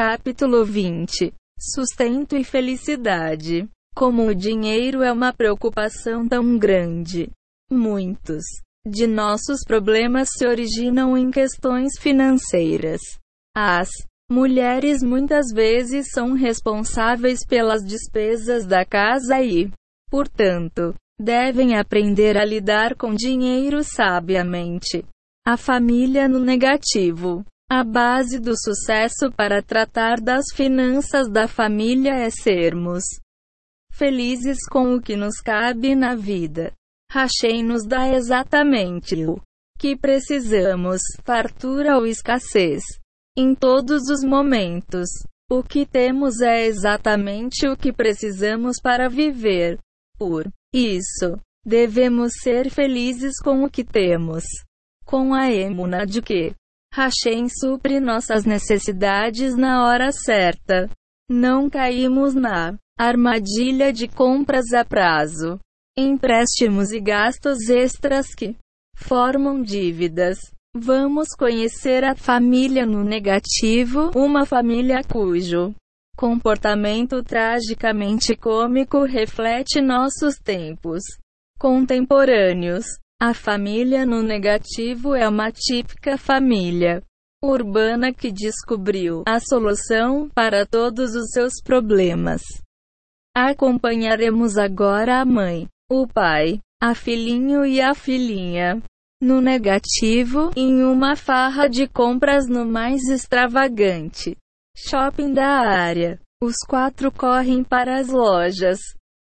Capítulo 20 Sustento e felicidade. Como o dinheiro é uma preocupação tão grande. Muitos de nossos problemas se originam em questões financeiras. As mulheres muitas vezes são responsáveis pelas despesas da casa e, portanto, devem aprender a lidar com dinheiro sabiamente. A família no negativo. A base do sucesso para tratar das finanças da família é sermos felizes com o que nos cabe na vida. Rachei nos dá exatamente o que precisamos, fartura ou escassez. Em todos os momentos, o que temos é exatamente o que precisamos para viver. Por isso, devemos ser felizes com o que temos. Com a emuna de que Hashem supre nossas necessidades na hora certa. Não caímos na armadilha de compras a prazo, empréstimos e gastos extras que formam dívidas. Vamos conhecer a família no negativo, uma família cujo comportamento tragicamente cômico reflete nossos tempos contemporâneos. A família no negativo é uma típica família urbana que descobriu a solução para todos os seus problemas. Acompanharemos agora a mãe, o pai, a filhinho e a filhinha. No negativo, em uma farra de compras no mais extravagante shopping da área. Os quatro correm para as lojas,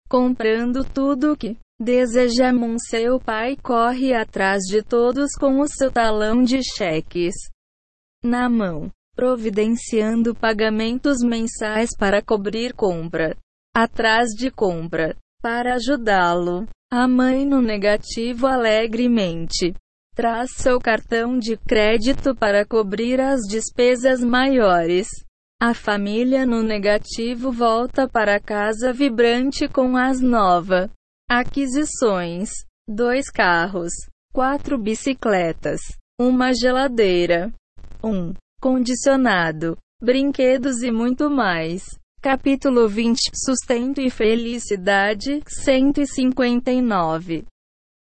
comprando tudo o que Desejamon seu pai corre atrás de todos com o seu talão de cheques na mão, providenciando pagamentos mensais para cobrir compra atrás de compra. Para ajudá-lo, a mãe no negativo alegremente traz seu cartão de crédito para cobrir as despesas maiores. A família no negativo volta para casa vibrante com as novas Aquisições: dois carros, quatro bicicletas, uma geladeira, um. Condicionado, brinquedos e muito mais. Capítulo 20 Sustento e Felicidade. 159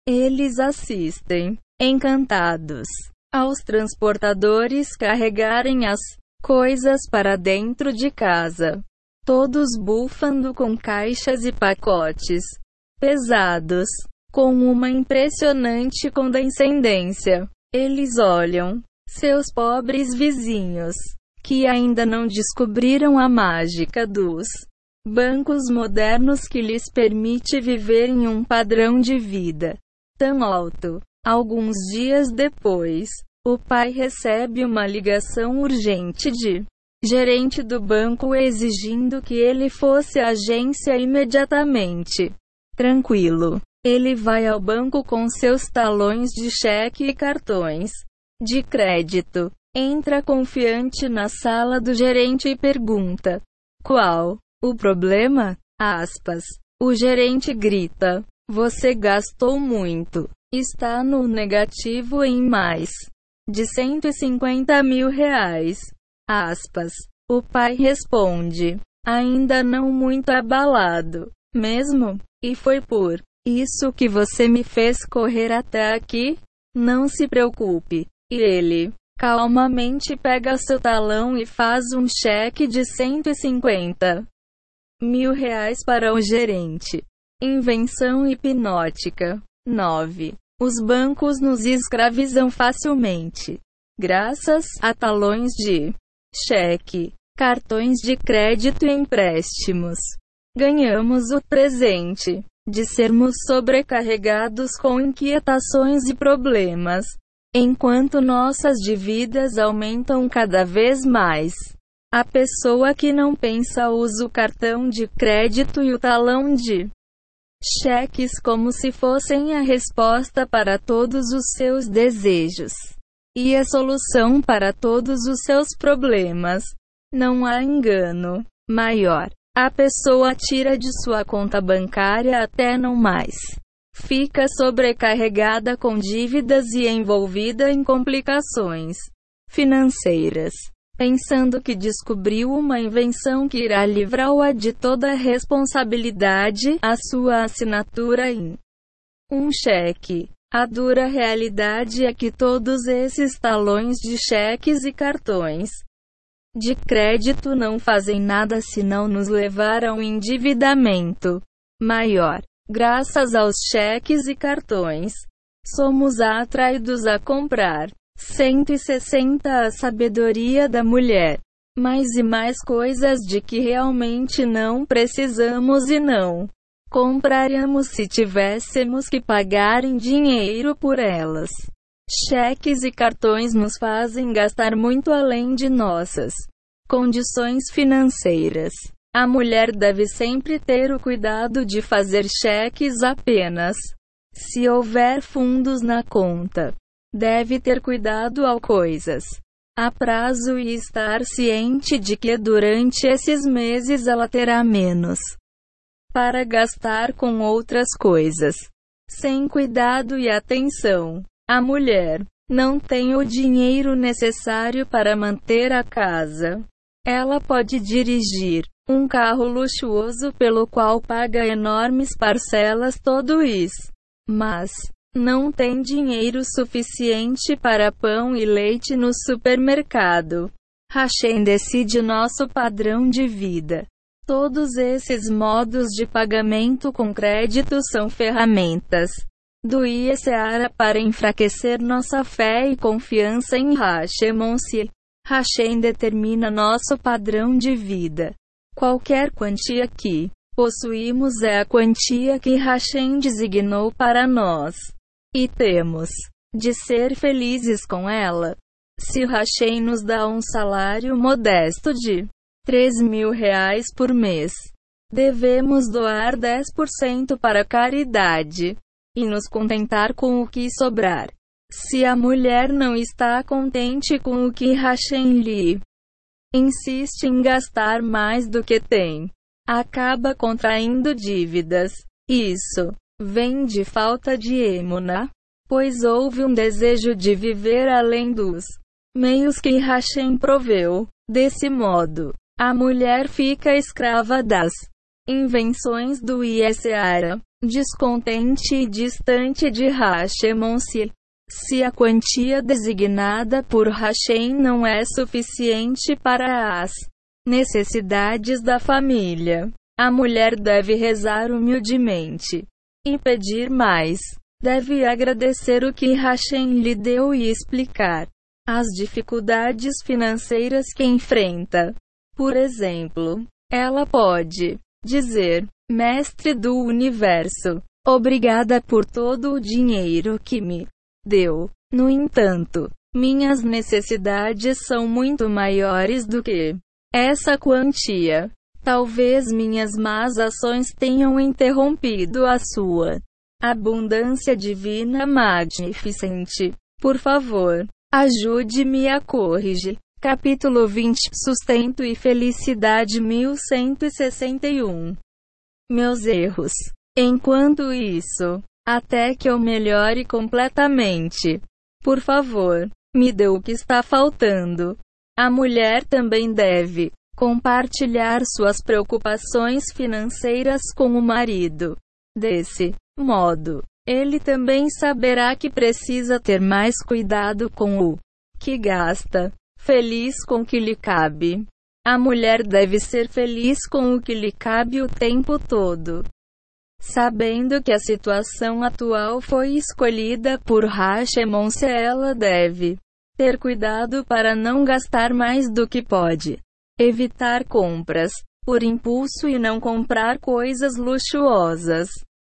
Eles assistem, encantados, aos transportadores carregarem as coisas para dentro de casa. Todos bufando com caixas e pacotes pesados, com uma impressionante condescendência. Eles olham seus pobres vizinhos, que ainda não descobriram a mágica dos bancos modernos que lhes permite viver em um padrão de vida tão alto. Alguns dias depois, o pai recebe uma ligação urgente de gerente do banco exigindo que ele fosse à agência imediatamente. Tranquilo. Ele vai ao banco com seus talões de cheque e cartões de crédito. Entra confiante na sala do gerente e pergunta: Qual o problema? Aspas. O gerente grita: Você gastou muito. Está no negativo em mais de 150 mil reais. Aspas. O pai responde: Ainda não muito abalado. Mesmo? E foi por isso que você me fez correr até aqui? Não se preocupe. E ele calmamente pega seu talão e faz um cheque de 150 mil reais para o gerente. Invenção hipnótica. 9. Os bancos nos escravizam facilmente. Graças a talões de cheque, cartões de crédito e empréstimos ganhamos o presente de sermos sobrecarregados com inquietações e problemas, enquanto nossas dívidas aumentam cada vez mais. A pessoa que não pensa usa o cartão de crédito e o talão de cheques como se fossem a resposta para todos os seus desejos e a solução para todos os seus problemas. Não há engano maior a pessoa tira de sua conta bancária até não mais. Fica sobrecarregada com dívidas e envolvida em complicações financeiras. pensando que descobriu uma invenção que irá livrá-la de toda a responsabilidade, a sua assinatura em um cheque. A dura realidade é que todos esses talões de cheques e cartões de crédito não fazem nada senão nos levar a um endividamento maior. Graças aos cheques e cartões, somos atraídos a comprar 160 A sabedoria da mulher. Mais e mais coisas de que realmente não precisamos e não compraríamos se tivéssemos que pagar em dinheiro por elas. Cheques e cartões nos fazem gastar muito além de nossas condições financeiras. A mulher deve sempre ter o cuidado de fazer cheques apenas se houver fundos na conta. Deve ter cuidado ao coisas a prazo e estar ciente de que durante esses meses ela terá menos para gastar com outras coisas. Sem cuidado e atenção, a mulher não tem o dinheiro necessário para manter a casa. Ela pode dirigir um carro luxuoso pelo qual paga enormes parcelas todo isso, mas não tem dinheiro suficiente para pão e leite no supermercado. Hashem decide nosso padrão de vida. Todos esses modos de pagamento com crédito são ferramentas do IESEARA para enfraquecer nossa fé e confiança em Hashemonsi. Hashem determina nosso padrão de vida. Qualquer quantia que possuímos é a quantia que Hashem designou para nós. E temos de ser felizes com ela. Se Hashem nos dá um salário modesto de 3 mil reais por mês, devemos doar 10% para caridade e nos contentar com o que sobrar. Se a mulher não está contente com o que Hashem lhe insiste em gastar mais do que tem, acaba contraindo dívidas. Isso vem de falta de emuna, pois houve um desejo de viver além dos meios que Hashem proveu. Desse modo, a mulher fica escrava das invenções do Iesseara, descontente e distante de Hashemonsi. Se a quantia designada por Hashem não é suficiente para as necessidades da família, a mulher deve rezar humildemente e pedir mais. Deve agradecer o que Hashem lhe deu e explicar as dificuldades financeiras que enfrenta. Por exemplo, ela pode dizer: Mestre do universo, obrigada por todo o dinheiro que me deu. No entanto, minhas necessidades são muito maiores do que essa quantia. Talvez minhas más ações tenham interrompido a sua abundância divina magnificente. Por favor, ajude-me a corrigir. Capítulo 20 Sustento e Felicidade 1161 Meus erros. Enquanto isso, até que eu melhore completamente. Por favor, me dê o que está faltando. A mulher também deve compartilhar suas preocupações financeiras com o marido. Desse modo, ele também saberá que precisa ter mais cuidado com o que gasta, feliz com o que lhe cabe. A mulher deve ser feliz com o que lhe cabe o tempo todo. Sabendo que a situação atual foi escolhida por Hashemon, ela deve ter cuidado para não gastar mais do que pode. Evitar compras por impulso e não comprar coisas luxuosas.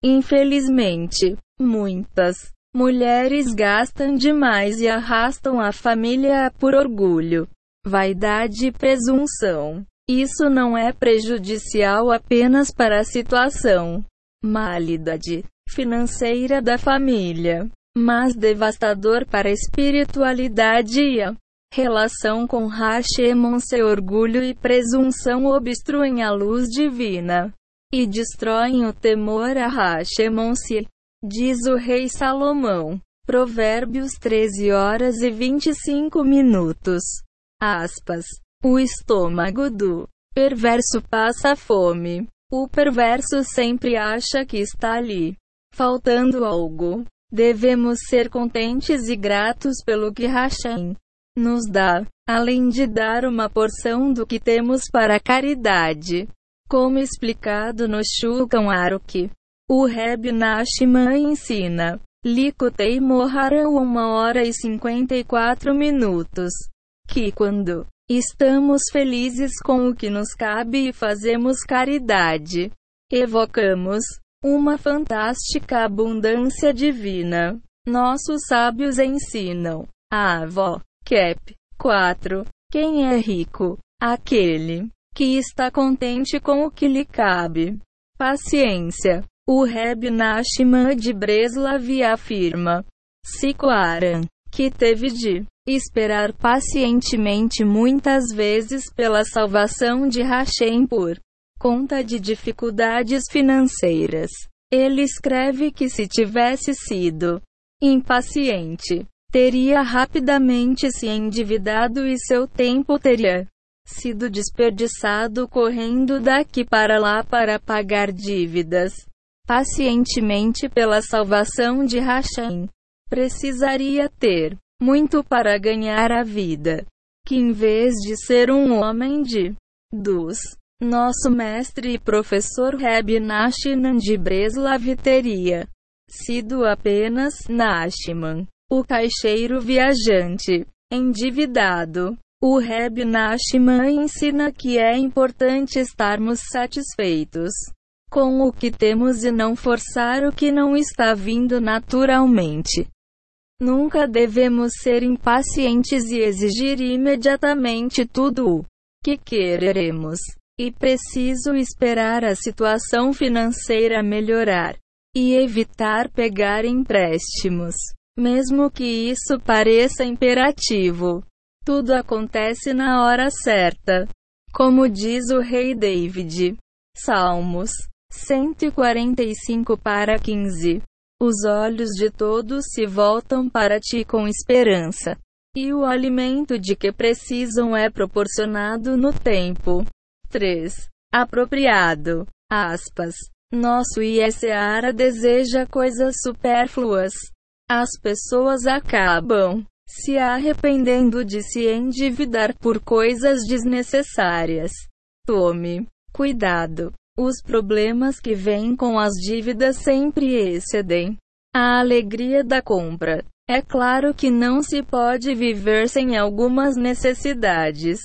Infelizmente, muitas mulheres gastam demais e arrastam a família por orgulho, vaidade e presunção. Isso não é prejudicial apenas para a situação malidade financeira da família, mas devastador para a espiritualidade e a relação com Hashemon seu orgulho e presunção obstruem a luz divina e destroem o temor a Hashemon-se, diz o rei Salomão. Provérbios 13 horas e 25 minutos. Aspas. O estômago do perverso passa fome. O perverso sempre acha que está ali, faltando algo. Devemos ser contentes e gratos pelo que Hashem nos dá, além de dar uma porção do que temos para a caridade. Como explicado no Shulchan Aruch, o Reb Nachman ensina, Likutei Moharan 1 hora e 54 minutos, que quando estamos felizes com o que nos cabe e fazemos caridade, evocamos uma fantástica abundância divina. Nossos sábios ensinam. A avó. Cap. 4. Quem é rico? Aquele que está contente com o que lhe cabe. Paciência. O Reb Nachman de Breslav afirma. Sikoaran, que teve de esperar pacientemente muitas vezes pela salvação de Hashem por conta de dificuldades financeiras. Ele escreve que se tivesse sido impaciente, teria rapidamente se endividado e seu tempo teria sido desperdiçado correndo daqui para lá para pagar dívidas. Pacientemente pela salvação de Hashem. Precisaria ter muito para ganhar a vida. Que em vez de ser um homem de dos nosso mestre e professor Reb Nachman de Breslav teria sido apenas Nachman, o caixeiro viajante, endividado. O Reb Nachman ensina que é importante estarmos satisfeitos com o que temos e não forçar o que não está vindo naturalmente. Nunca devemos ser impacientes e exigir imediatamente tudo o que queremos. E preciso esperar a situação financeira melhorar. E evitar pegar empréstimos. Mesmo que isso pareça imperativo. Tudo acontece na hora certa. Como diz o rei David. Salmos 145 para 15. Os olhos de todos se voltam para ti com esperança. E o alimento de que precisam é proporcionado no tempo. 3. Apropriado. Aspas. Nosso ISARA deseja coisas supérfluas. As pessoas acabam se arrependendo de se endividar por coisas desnecessárias. Tome cuidado. Os problemas que vêm com as dívidas sempre excedem a alegria da compra. É claro que não se pode viver sem algumas necessidades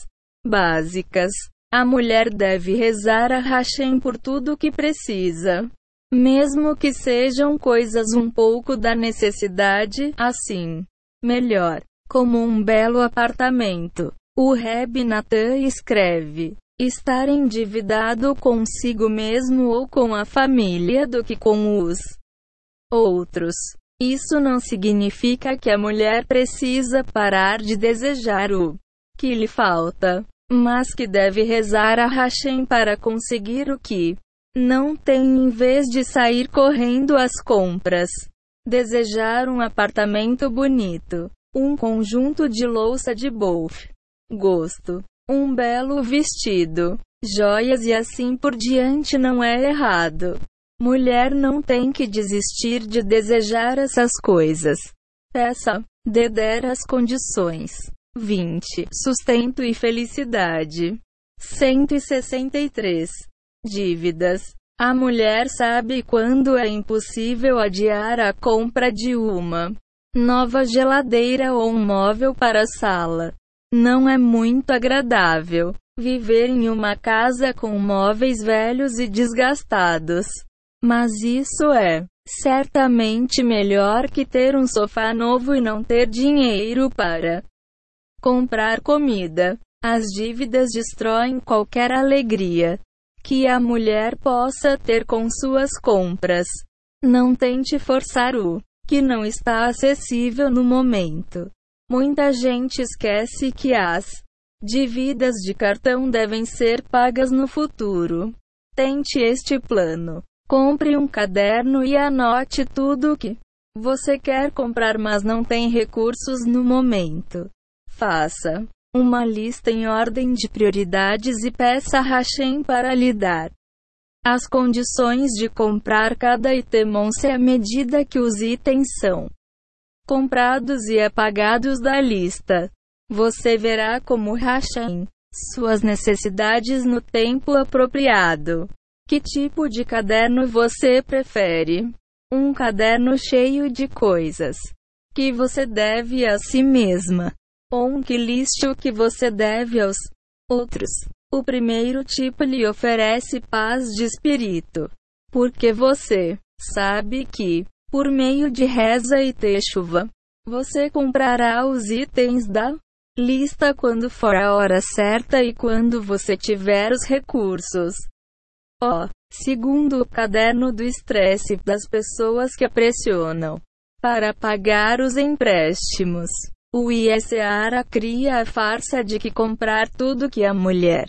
básicas. A mulher deve rezar a Hashem por tudo o que precisa. Mesmo que sejam coisas um pouco da necessidade, assim, melhor. Como um belo apartamento. O Reb Natan escreve: estar endividado consigo mesmo ou com a família do que com os outros. Isso não significa que a mulher precisa parar de desejar o que lhe falta mas que deve rezar a Hashem para conseguir o que não tem em vez de sair correndo às compras. Desejar um apartamento bonito, um conjunto de louça de bofe, gosto, um belo vestido, joias e assim por diante não é errado. Mulher não tem que desistir de desejar essas coisas. Peça, dê der as condições. 20. Sustento e felicidade. 163. Dívidas. A mulher sabe quando é impossível adiar a compra de uma nova geladeira ou um móvel para a sala. Não é muito agradável viver em uma casa com móveis velhos e desgastados. Mas isso é certamente melhor que ter um sofá novo e não ter dinheiro para comprar comida. As dívidas destroem qualquer alegria que a mulher possa ter com suas compras. Não tente forçar o que não está acessível no momento. Muita gente esquece que as dívidas de cartão devem ser pagas no futuro. Tente este plano. Compre um caderno e anote tudo o que você quer comprar, mas não tem recursos no momento. Faça uma lista em ordem de prioridades e peça a Hashem para lhe dar as condições de comprar cada item à medida que os itens são comprados e apagados da lista. Você verá como Hashem suas necessidades no tempo apropriado. Que tipo de caderno você prefere? Um caderno cheio de coisas que você deve a si mesma, ou um que liste o que você deve aos outros. O primeiro tipo lhe oferece paz de espírito, porque você sabe que, por meio de reza e techuva, você comprará os itens da lista quando for a hora certa e quando você tiver os recursos. Ó, oh, segundo o caderno do estresse das pessoas que a pressionam para pagar os empréstimos. O ISARA cria a farsa de que comprar tudo que a mulher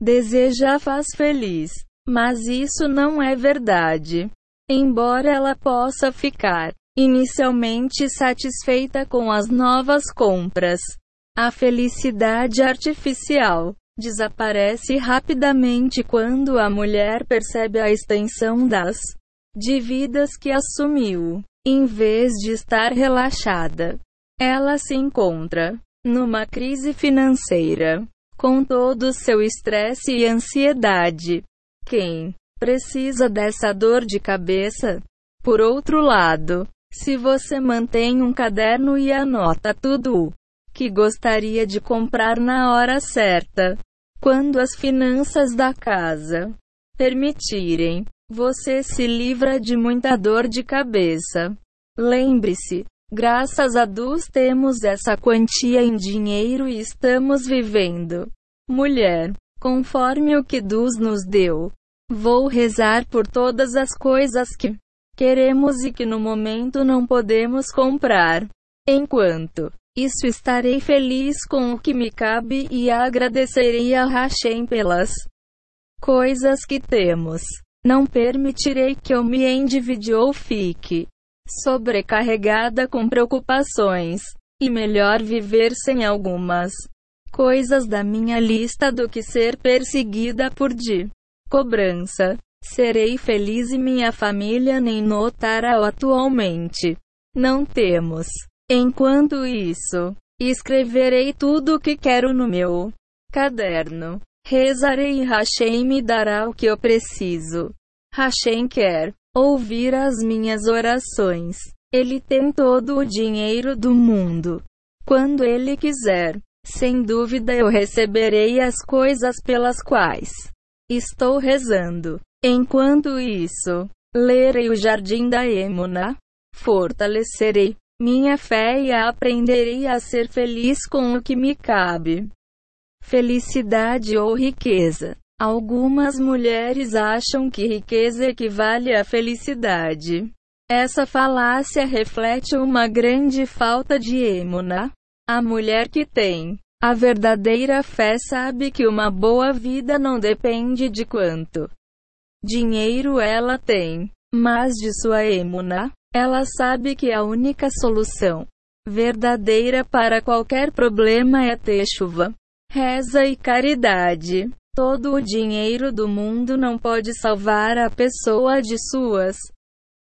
deseja faz feliz. Mas isso não é verdade. Embora ela possa ficar inicialmente satisfeita com as novas compras, a felicidade artificial desaparece rapidamente quando a mulher percebe a extensão das dívidas que assumiu. Em vez de estar relaxada, ela se encontra numa crise financeira, com todo o seu estresse e ansiedade. Quem precisa dessa dor de cabeça? Por outro lado, se você mantém um caderno e anota tudo que gostaria de comprar na hora certa, quando as finanças da casa permitirem, você se livra de muita dor de cabeça. Lembre-se, graças a Deus temos essa quantia em dinheiro e estamos vivendo. Mulher, conforme o que Deus nos deu. Vou rezar por todas as coisas que queremos e que no momento não podemos comprar. Enquanto isso estarei feliz com o que me cabe e agradecerei a Hashem pelas coisas que temos. Não permitirei que eu me endivide ou fique sobrecarregada com preocupações. E melhor viver sem algumas coisas da minha lista do que ser perseguida por de cobrança. Serei feliz e minha família nem notará atualmente. Não temos. Enquanto isso, escreverei tudo o que quero no meu caderno. Rezarei e Hashem me dará o que eu preciso. Hashem quer ouvir as minhas orações. Ele tem todo o dinheiro do mundo. Quando ele quiser, sem dúvida eu receberei as coisas pelas quais estou rezando. Enquanto isso, lerei o Jardim da Emuna, fortalecerei minha fé e aprenderei a ser feliz com o que me cabe. Felicidade ou riqueza. Algumas mulheres acham que riqueza equivale à felicidade. Essa falácia reflete uma grande falta de emuna. A mulher que tem a verdadeira fé sabe que uma boa vida não depende de quanto dinheiro ela tem, mas de sua emuna. Ela sabe que a única solução verdadeira para qualquer problema é ter chuva, reza e caridade. Todo o dinheiro do mundo não pode salvar a pessoa de suas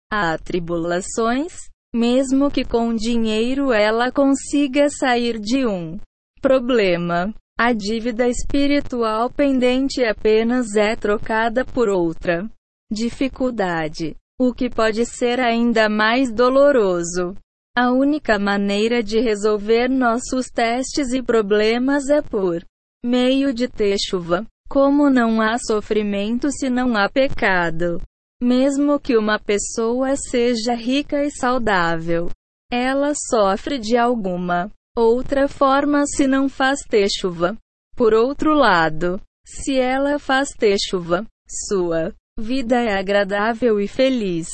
atribulações, mesmo que com dinheiro ela consiga sair de um problema. A dívida espiritual pendente apenas é trocada por outra dificuldade, o que pode ser ainda mais doloroso. A única maneira de resolver nossos testes e problemas é por meio de ter chuva. Como não há sofrimento se não há pecado. Mesmo que uma pessoa seja rica e saudável, ela sofre de alguma outra forma se não faz ter chuva. Por outro lado, se ela faz ter chuva, sua vida é agradável e feliz,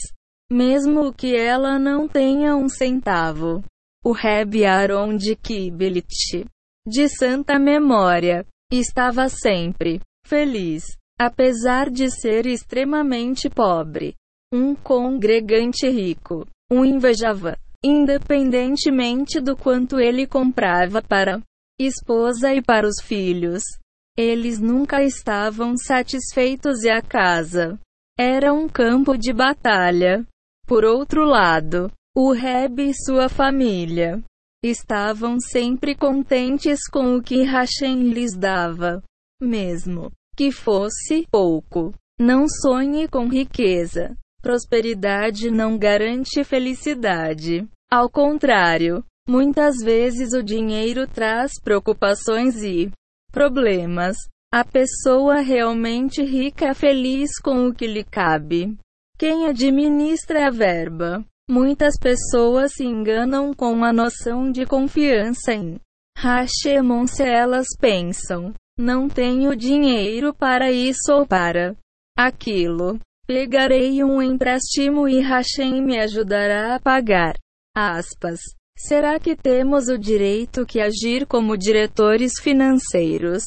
mesmo que ela não tenha um centavo. O Reb Aaron de Kibelit, de santa memória, estava sempre feliz, apesar de ser extremamente pobre. Um congregante rico o invejava, independentemente do quanto ele comprava para esposa e para os filhos. Eles nunca estavam satisfeitos e a casa era um campo de batalha. Por outro lado, o Reb e sua família estavam sempre contentes com o que Hashem lhes dava, mesmo que fosse pouco. Não sonhe com riqueza. Prosperidade não garante felicidade. Ao contrário, muitas vezes o dinheiro traz preocupações e problemas. A pessoa realmente rica é feliz com o que lhe cabe. Quem administra a verba Muitas pessoas se enganam com a noção de confiança em Hashemon se elas pensam, não tenho dinheiro para isso ou para aquilo. Pegarei um empréstimo e Hashem me ajudará a pagar. Aspas. Será que temos o direito que agir como diretores financeiros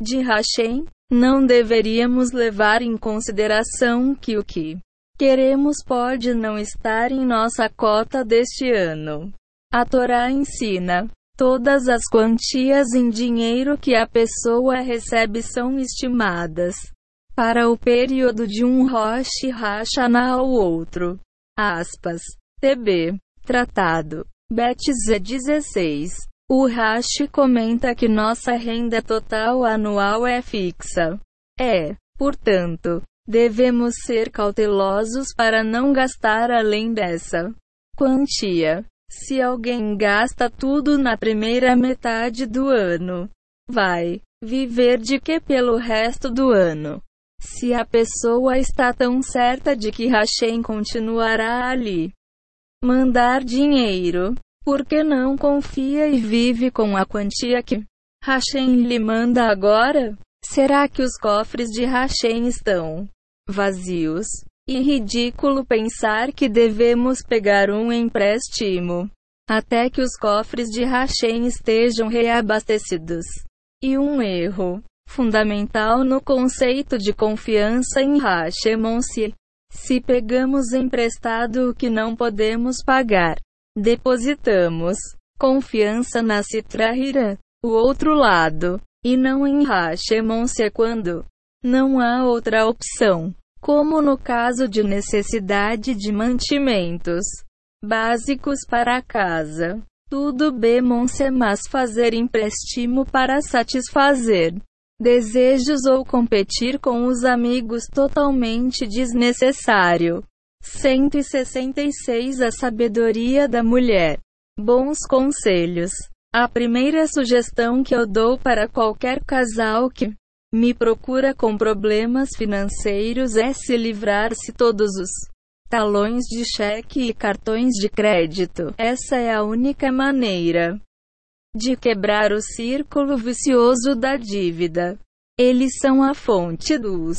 de Hashem? Não deveríamos levar em consideração que o que queremos pode não estar em nossa cota deste ano. A Torá ensina: todas as quantias em dinheiro que a pessoa recebe são estimadas para o período de um Rosh Hashanah ao outro. Aspas. TB. Tratado. Betze 16. O Rashi comenta que nossa renda total anual é fixa. É, portanto, Devemos ser cautelosos para não gastar além dessa quantia. Se alguém gasta tudo na primeira metade do ano, vai viver de que pelo resto do ano? Se a pessoa está tão certa de que Hashem continuará ali, mandar dinheiro, por que não confia e vive com a quantia que Hashem lhe manda agora? Será que os cofres de Hashem estão vazios? E ridículo pensar que devemos pegar um empréstimo até que os cofres de Hashem estejam reabastecidos. E um erro fundamental no conceito de confiança em Hashemon se se pegamos emprestado o que não podemos pagar, depositamos confiança na Citrahira, o outro lado, e não em Hashemon-se quando não há outra opção, como no caso de necessidade de mantimentos básicos para a casa. Tudo bem, mas fazer empréstimo para satisfazer desejos ou competir com os amigos totalmente desnecessário. 166 A sabedoria da mulher. Bons conselhos. A primeira sugestão que eu dou para qualquer casal que me procura com problemas financeiros é se livrar-se todos os talões de cheque e cartões de crédito. Essa é a única maneira de quebrar o círculo vicioso da dívida. Eles são a fonte dos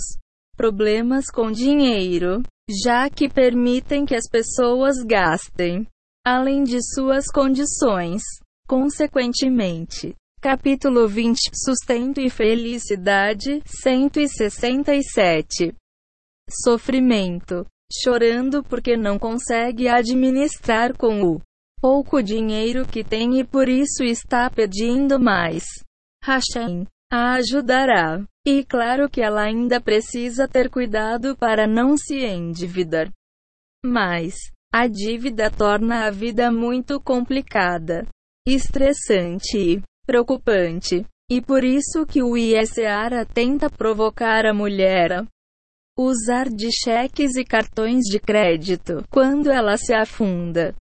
problemas com dinheiro, já que permitem que as pessoas gastem além de suas condições. Consequentemente, capítulo 20 Sustento e Felicidade 167 Sofrimento chorando porque não consegue administrar com o pouco dinheiro que tem e por isso está pedindo mais. Hashem a ajudará. E claro que ela ainda precisa ter cuidado para não se endividar. Mas a dívida torna a vida muito complicada estressante e preocupante. E por isso que o ISARA tenta provocar a mulher a usar de cheques e cartões de crédito quando ela se afunda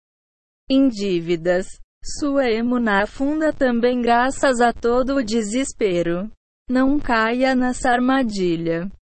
em dívidas. Sua emuna afunda também graças a todo o desespero. Não caia nessa armadilha.